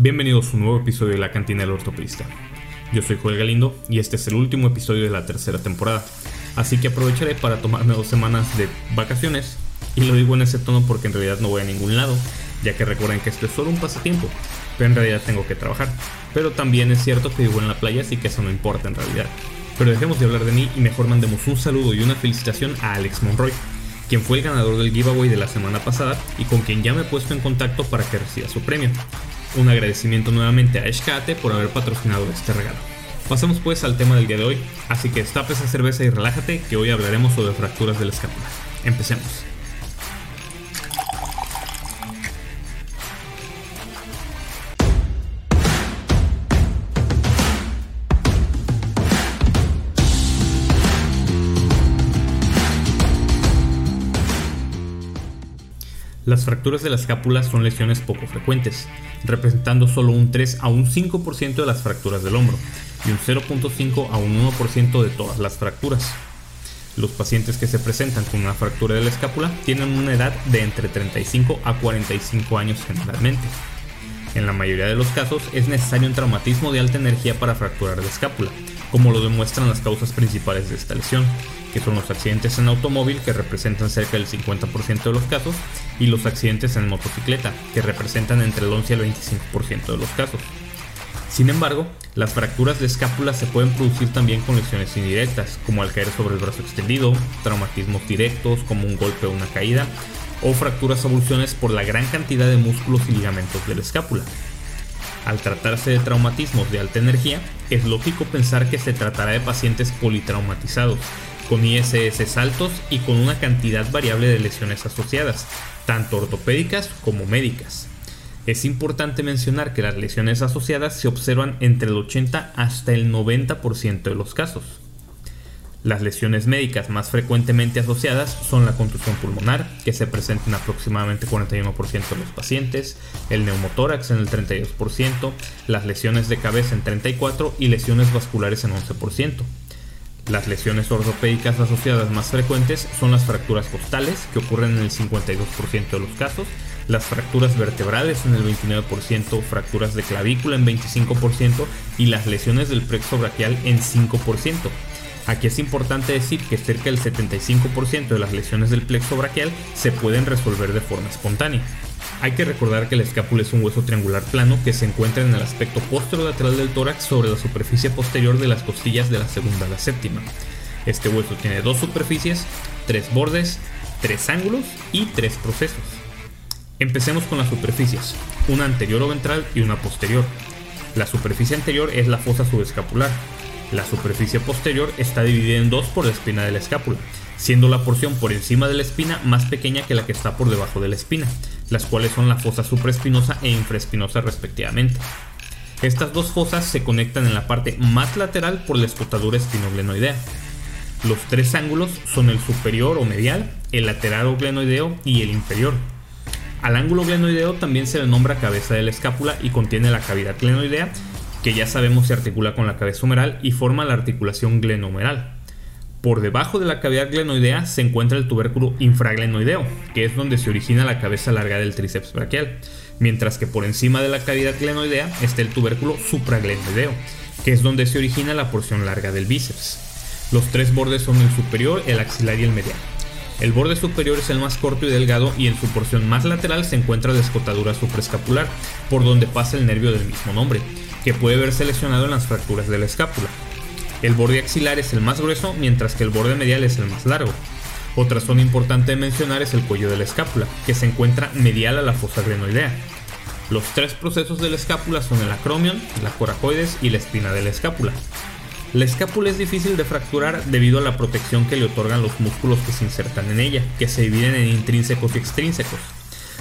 Bienvenidos a un nuevo episodio de La Cantina del Ortopedista. Yo soy Joel Galindo y este es el último episodio de la tercera temporada, así que aprovecharé para tomarme dos semanas de vacaciones, y lo digo en ese tono porque en realidad no voy a ningún lado, ya que recuerden que esto es solo un pasatiempo, pero en realidad tengo que trabajar. Pero también es cierto que vivo en la playa, así que eso no importa en realidad. Pero dejemos de hablar de mí y mejor mandemos un saludo y una felicitación a Alex Monroy, quien fue el ganador del giveaway de la semana pasada y con quien ya me he puesto en contacto para que reciba su premio. Un agradecimiento nuevamente a Eshkate por haber patrocinado este regalo. Pasamos pues al tema del día de hoy, así que destapa esa cerveza y relájate que hoy hablaremos sobre fracturas de la escápula. Empecemos. Las fracturas de la escápula son lesiones poco frecuentes, representando solo un 3 a un 5% de las fracturas del hombro y un 0.5 a un 1% de todas las fracturas. Los pacientes que se presentan con una fractura de la escápula tienen una edad de entre 35 a 45 años generalmente. En la mayoría de los casos es necesario un traumatismo de alta energía para fracturar la escápula, como lo demuestran las causas principales de esta lesión, que son los accidentes en automóvil, que representan cerca del 50% de los casos, y los accidentes en motocicleta, que representan entre el 11 y el 25% de los casos. Sin embargo, las fracturas de escápula se pueden producir también con lesiones indirectas, como al caer sobre el brazo extendido, traumatismos directos como un golpe o una caída, o fracturas avulsiones por la gran cantidad de músculos y ligamentos de la escápula. Al tratarse de traumatismos de alta energía, es lógico pensar que se tratará de pacientes politraumatizados, con ISS altos y con una cantidad variable de lesiones asociadas, tanto ortopédicas como médicas. Es importante mencionar que las lesiones asociadas se observan entre el 80 hasta el 90% de los casos. Las lesiones médicas más frecuentemente asociadas son la contusión pulmonar, que se presenta en aproximadamente 41% de los pacientes, el neumotórax en el 32%, las lesiones de cabeza en 34% y lesiones vasculares en 11%. Las lesiones ortopédicas asociadas más frecuentes son las fracturas costales, que ocurren en el 52% de los casos, las fracturas vertebrales en el 29%, fracturas de clavícula en 25% y las lesiones del plexo braquial en 5%. Aquí es importante decir que cerca del 75% de las lesiones del plexo braquial se pueden resolver de forma espontánea. Hay que recordar que la escápula es un hueso triangular plano que se encuentra en el aspecto posterolateral del tórax sobre la superficie posterior de las costillas de la segunda a la séptima. Este hueso tiene dos superficies, tres bordes, tres ángulos y tres procesos. Empecemos con las superficies, una anterior o ventral y una posterior. La superficie anterior es la fosa subescapular. La superficie posterior está dividida en dos por la espina de la escápula, siendo la porción por encima de la espina más pequeña que la que está por debajo de la espina, las cuales son la fosa supraespinosa e infraespinosa respectivamente. Estas dos fosas se conectan en la parte más lateral por la escotadura espinoglenoidea. Los tres ángulos son el superior o medial, el lateral o glenoideo y el inferior. Al ángulo glenoideo también se le nombra cabeza de la escápula y contiene la cavidad glenoidea, que ya sabemos se articula con la cabeza humeral y forma la articulación glenohumeral. Por debajo de la cavidad glenoidea se encuentra el tubérculo infraglenoideo, que es donde se origina la cabeza larga del tríceps braquial, mientras que por encima de la cavidad glenoidea está el tubérculo supraglenoideo, que es donde se origina la porción larga del bíceps. Los tres bordes son el superior, el axilar y el medial. El borde superior es el más corto y delgado y en su porción más lateral se encuentra la escotadura supraescapular, por donde pasa el nervio del mismo nombre, que puede verse lesionado en las fracturas de la escápula. El borde axilar es el más grueso, mientras que el borde medial es el más largo. Otra zona importante de mencionar es el cuello de la escápula, que se encuentra medial a la fosa glenoidea. Los tres procesos de la escápula son el acromion, la coracoides y la espina de la escápula. La escápula es difícil de fracturar debido a la protección que le otorgan los músculos que se insertan en ella, que se dividen en intrínsecos y extrínsecos.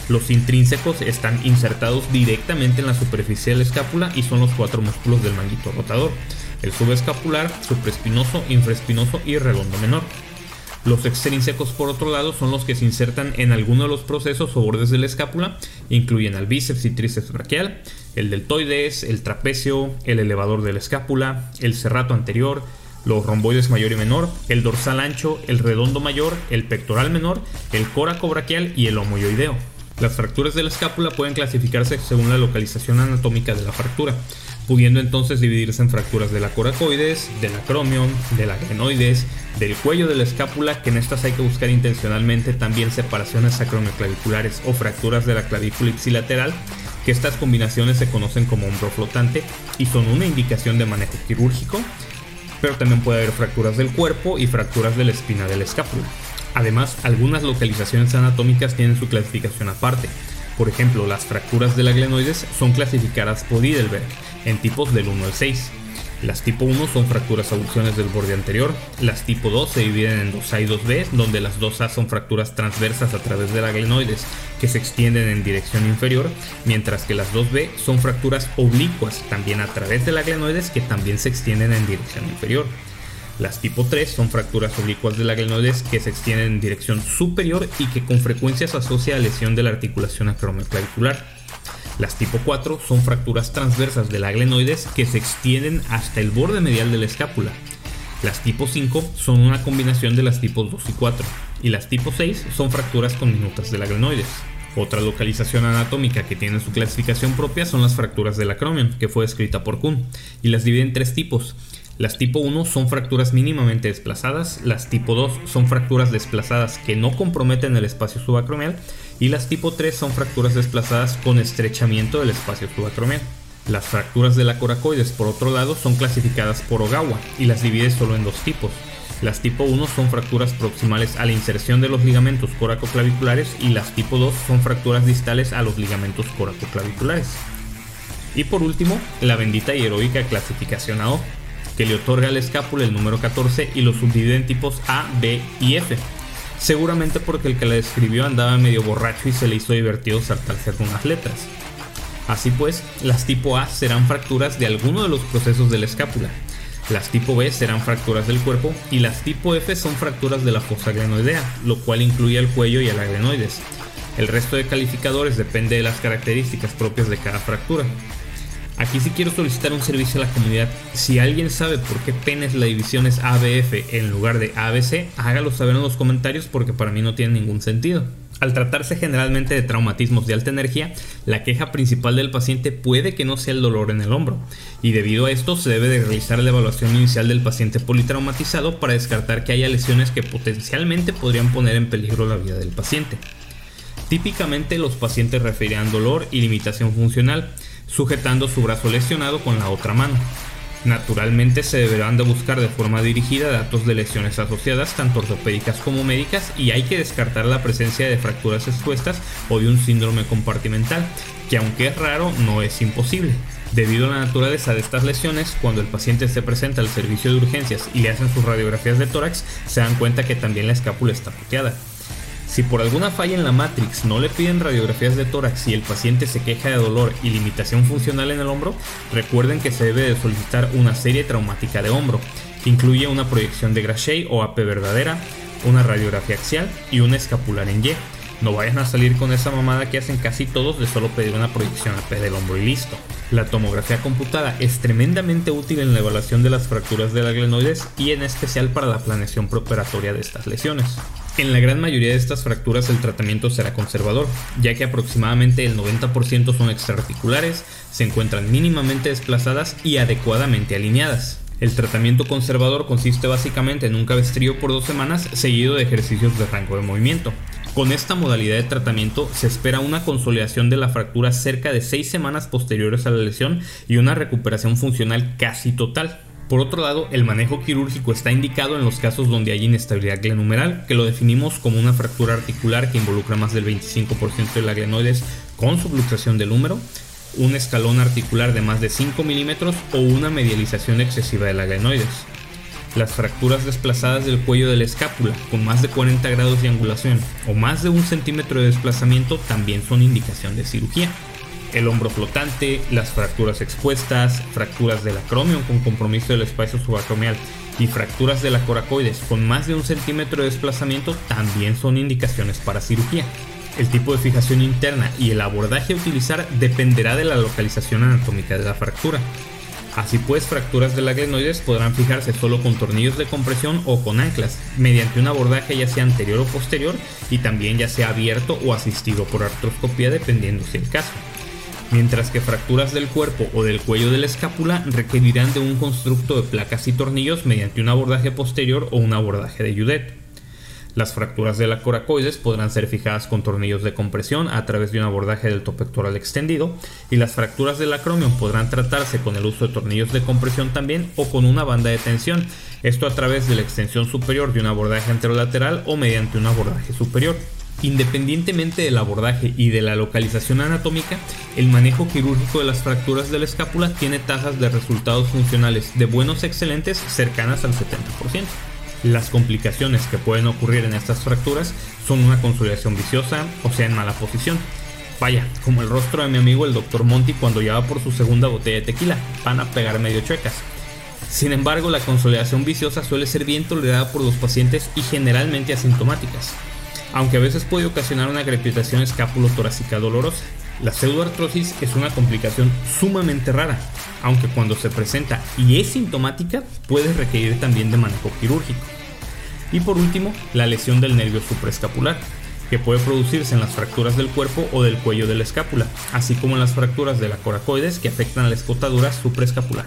Los intrínsecos están insertados directamente en la superficie de la escápula y son los cuatro músculos del manguito rotador, el subescapular, supraespinoso, infraespinoso y redondo menor. Los extrínsecos, por otro lado, son los que se insertan en alguno de los procesos o bordes de la escápula, incluyen al bíceps y tríceps braquial, el deltoides, el trapecio, el elevador de la escápula, el serrato anterior, los romboides mayor y menor, el dorsal ancho, el redondo mayor, el pectoral menor, el coraco braquial y el homoioideo. Las fracturas de la escápula pueden clasificarse según la localización anatómica de la fractura, pudiendo entonces dividirse en fracturas de la coracoides, del acromion, de la glenoides, del cuello de la escápula, que en estas hay que buscar intencionalmente también separaciones acromioclaviculares o fracturas de la clavícula ipsilateral, que estas combinaciones se conocen como hombro flotante y son una indicación de manejo quirúrgico, pero también puede haber fracturas del cuerpo y fracturas de la espina de la escápula. Además, algunas localizaciones anatómicas tienen su clasificación aparte. Por ejemplo, las fracturas de la glenoides son clasificadas por Heidelberg en tipos del 1 al 6. Las tipo 1 son fracturas abulsiones del borde anterior, las tipo 2 se dividen en 2A y 2B, donde las 2A son fracturas transversas a través de la glenoides que se extienden en dirección inferior, mientras que las 2B son fracturas oblicuas también a través de la glenoides que también se extienden en dirección inferior. Las tipo 3 son fracturas oblicuas de la glenoides que se extienden en dirección superior y que con frecuencia se asocia a lesión de la articulación acromioclavicular. Las tipo 4 son fracturas transversas de la glenoides que se extienden hasta el borde medial de la escápula. Las tipo 5 son una combinación de las tipos 2 y 4. Y las tipo 6 son fracturas con minutas de la glenoides. Otra localización anatómica que tiene su clasificación propia son las fracturas del acromion, que fue descrita por Kuhn, y las divide en tres tipos, las tipo 1 son fracturas mínimamente desplazadas, las tipo 2 son fracturas desplazadas que no comprometen el espacio subacromial y las tipo 3 son fracturas desplazadas con estrechamiento del espacio subacromial. Las fracturas de la coracoides, por otro lado, son clasificadas por Ogawa y las divide solo en dos tipos. Las tipo 1 son fracturas proximales a la inserción de los ligamentos coracoclaviculares y las tipo 2 son fracturas distales a los ligamentos coracoclaviculares. Y por último, la bendita y heroica clasificación AO, que le otorga al escápula el número 14 y lo subdivide en tipos A, B y F. Seguramente porque el que la describió andaba medio borracho y se le hizo divertido saltarse algunas letras. Así pues, las tipo A serán fracturas de alguno de los procesos de la escápula, las tipo B serán fracturas del cuerpo y las tipo F son fracturas de la fosa glenoidea, lo cual incluye al cuello y a la glenoides. El resto de calificadores depende de las características propias de cada fractura. Aquí sí quiero solicitar un servicio a la comunidad. Si alguien sabe por qué penes la división es ABF en lugar de ABC, hágalo saber en los comentarios porque para mí no tiene ningún sentido. Al tratarse generalmente de traumatismos de alta energía, la queja principal del paciente puede que no sea el dolor en el hombro, y debido a esto se debe de realizar la evaluación inicial del paciente politraumatizado para descartar que haya lesiones que potencialmente podrían poner en peligro la vida del paciente. Típicamente los pacientes referirán dolor y limitación funcional, sujetando su brazo lesionado con la otra mano. Naturalmente se deberán de buscar de forma dirigida datos de lesiones asociadas tanto ortopédicas como médicas y hay que descartar la presencia de fracturas expuestas o de un síndrome compartimental, que aunque es raro no es imposible. Debido a la naturaleza de estas lesiones, cuando el paciente se presenta al servicio de urgencias y le hacen sus radiografías de tórax, se dan cuenta que también la escápula está puteada. Si por alguna falla en la Matrix no le piden radiografías de tórax y el paciente se queja de dolor y limitación funcional en el hombro, recuerden que se debe de solicitar una serie traumática de hombro, que incluye una proyección de Grachet o AP verdadera, una radiografía axial y una escapular en Y. No vayan a salir con esa mamada que hacen casi todos de solo pedir una proyección AP del hombro y listo. La tomografía computada es tremendamente útil en la evaluación de las fracturas de la glenoides y en especial para la planeación preoperatoria de estas lesiones. En la gran mayoría de estas fracturas el tratamiento será conservador, ya que aproximadamente el 90% son extraarticulares, se encuentran mínimamente desplazadas y adecuadamente alineadas. El tratamiento conservador consiste básicamente en un cabestrillo por dos semanas seguido de ejercicios de rango de movimiento. Con esta modalidad de tratamiento se espera una consolidación de la fractura cerca de 6 semanas posteriores a la lesión y una recuperación funcional casi total. Por otro lado, el manejo quirúrgico está indicado en los casos donde hay inestabilidad glenumeral, que lo definimos como una fractura articular que involucra más del 25% de la glenoides con subluxación del húmero, un escalón articular de más de 5 milímetros o una medialización excesiva de la glenoides. Las fracturas desplazadas del cuello de la escápula, con más de 40 grados de angulación o más de un centímetro de desplazamiento, también son indicación de cirugía el hombro flotante, las fracturas expuestas, fracturas del acromion con compromiso del espacio subacromial y fracturas de la coracoides con más de un centímetro de desplazamiento también son indicaciones para cirugía. El tipo de fijación interna y el abordaje a utilizar dependerá de la localización anatómica de la fractura. Así pues, fracturas de la glenoides podrán fijarse solo con tornillos de compresión o con anclas, mediante un abordaje ya sea anterior o posterior y también ya sea abierto o asistido por artroscopía dependiendo si el caso. Mientras que fracturas del cuerpo o del cuello de la escápula requerirán de un constructo de placas y tornillos mediante un abordaje posterior o un abordaje de Judet. Las fracturas de la coracoides podrán ser fijadas con tornillos de compresión a través de un abordaje del topectoral extendido y las fracturas del acromion podrán tratarse con el uso de tornillos de compresión también o con una banda de tensión, esto a través de la extensión superior de un abordaje anterolateral o mediante un abordaje superior. Independientemente del abordaje y de la localización anatómica, el manejo quirúrgico de las fracturas de la escápula tiene tasas de resultados funcionales de buenos excelentes cercanas al 70%. Las complicaciones que pueden ocurrir en estas fracturas son una consolidación viciosa o sea en mala posición. Vaya, como el rostro de mi amigo el Dr. Monty cuando ya por su segunda botella de tequila, van a pegar medio chuecas. Sin embargo, la consolidación viciosa suele ser bien tolerada por los pacientes y generalmente asintomáticas, aunque a veces puede ocasionar una crepitación escápulo-torácica dolorosa. La pseudoartrosis es una complicación sumamente rara, aunque cuando se presenta y es sintomática puede requerir también de manejo quirúrgico. Y por último, la lesión del nervio supraescapular, que puede producirse en las fracturas del cuerpo o del cuello de la escápula, así como en las fracturas de la coracoides que afectan a la escotadura supraescapular.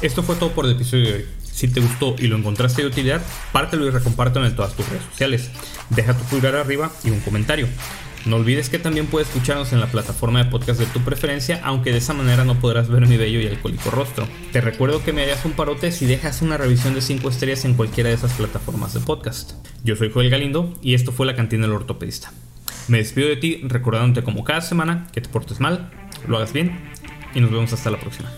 Esto fue todo por el episodio de hoy. Si te gustó y lo encontraste de utilidad, pártelo y recompártelo en todas tus redes sociales. Deja tu pulgar arriba y un comentario. No olvides que también puedes escucharnos en la plataforma de podcast de tu preferencia, aunque de esa manera no podrás ver mi bello y alcohólico rostro. Te recuerdo que me harías un parote si dejas una revisión de 5 estrellas en cualquiera de esas plataformas de podcast. Yo soy Joel Galindo y esto fue La Cantina del Ortopedista. Me despido de ti recordándote como cada semana que te portes mal, lo hagas bien y nos vemos hasta la próxima.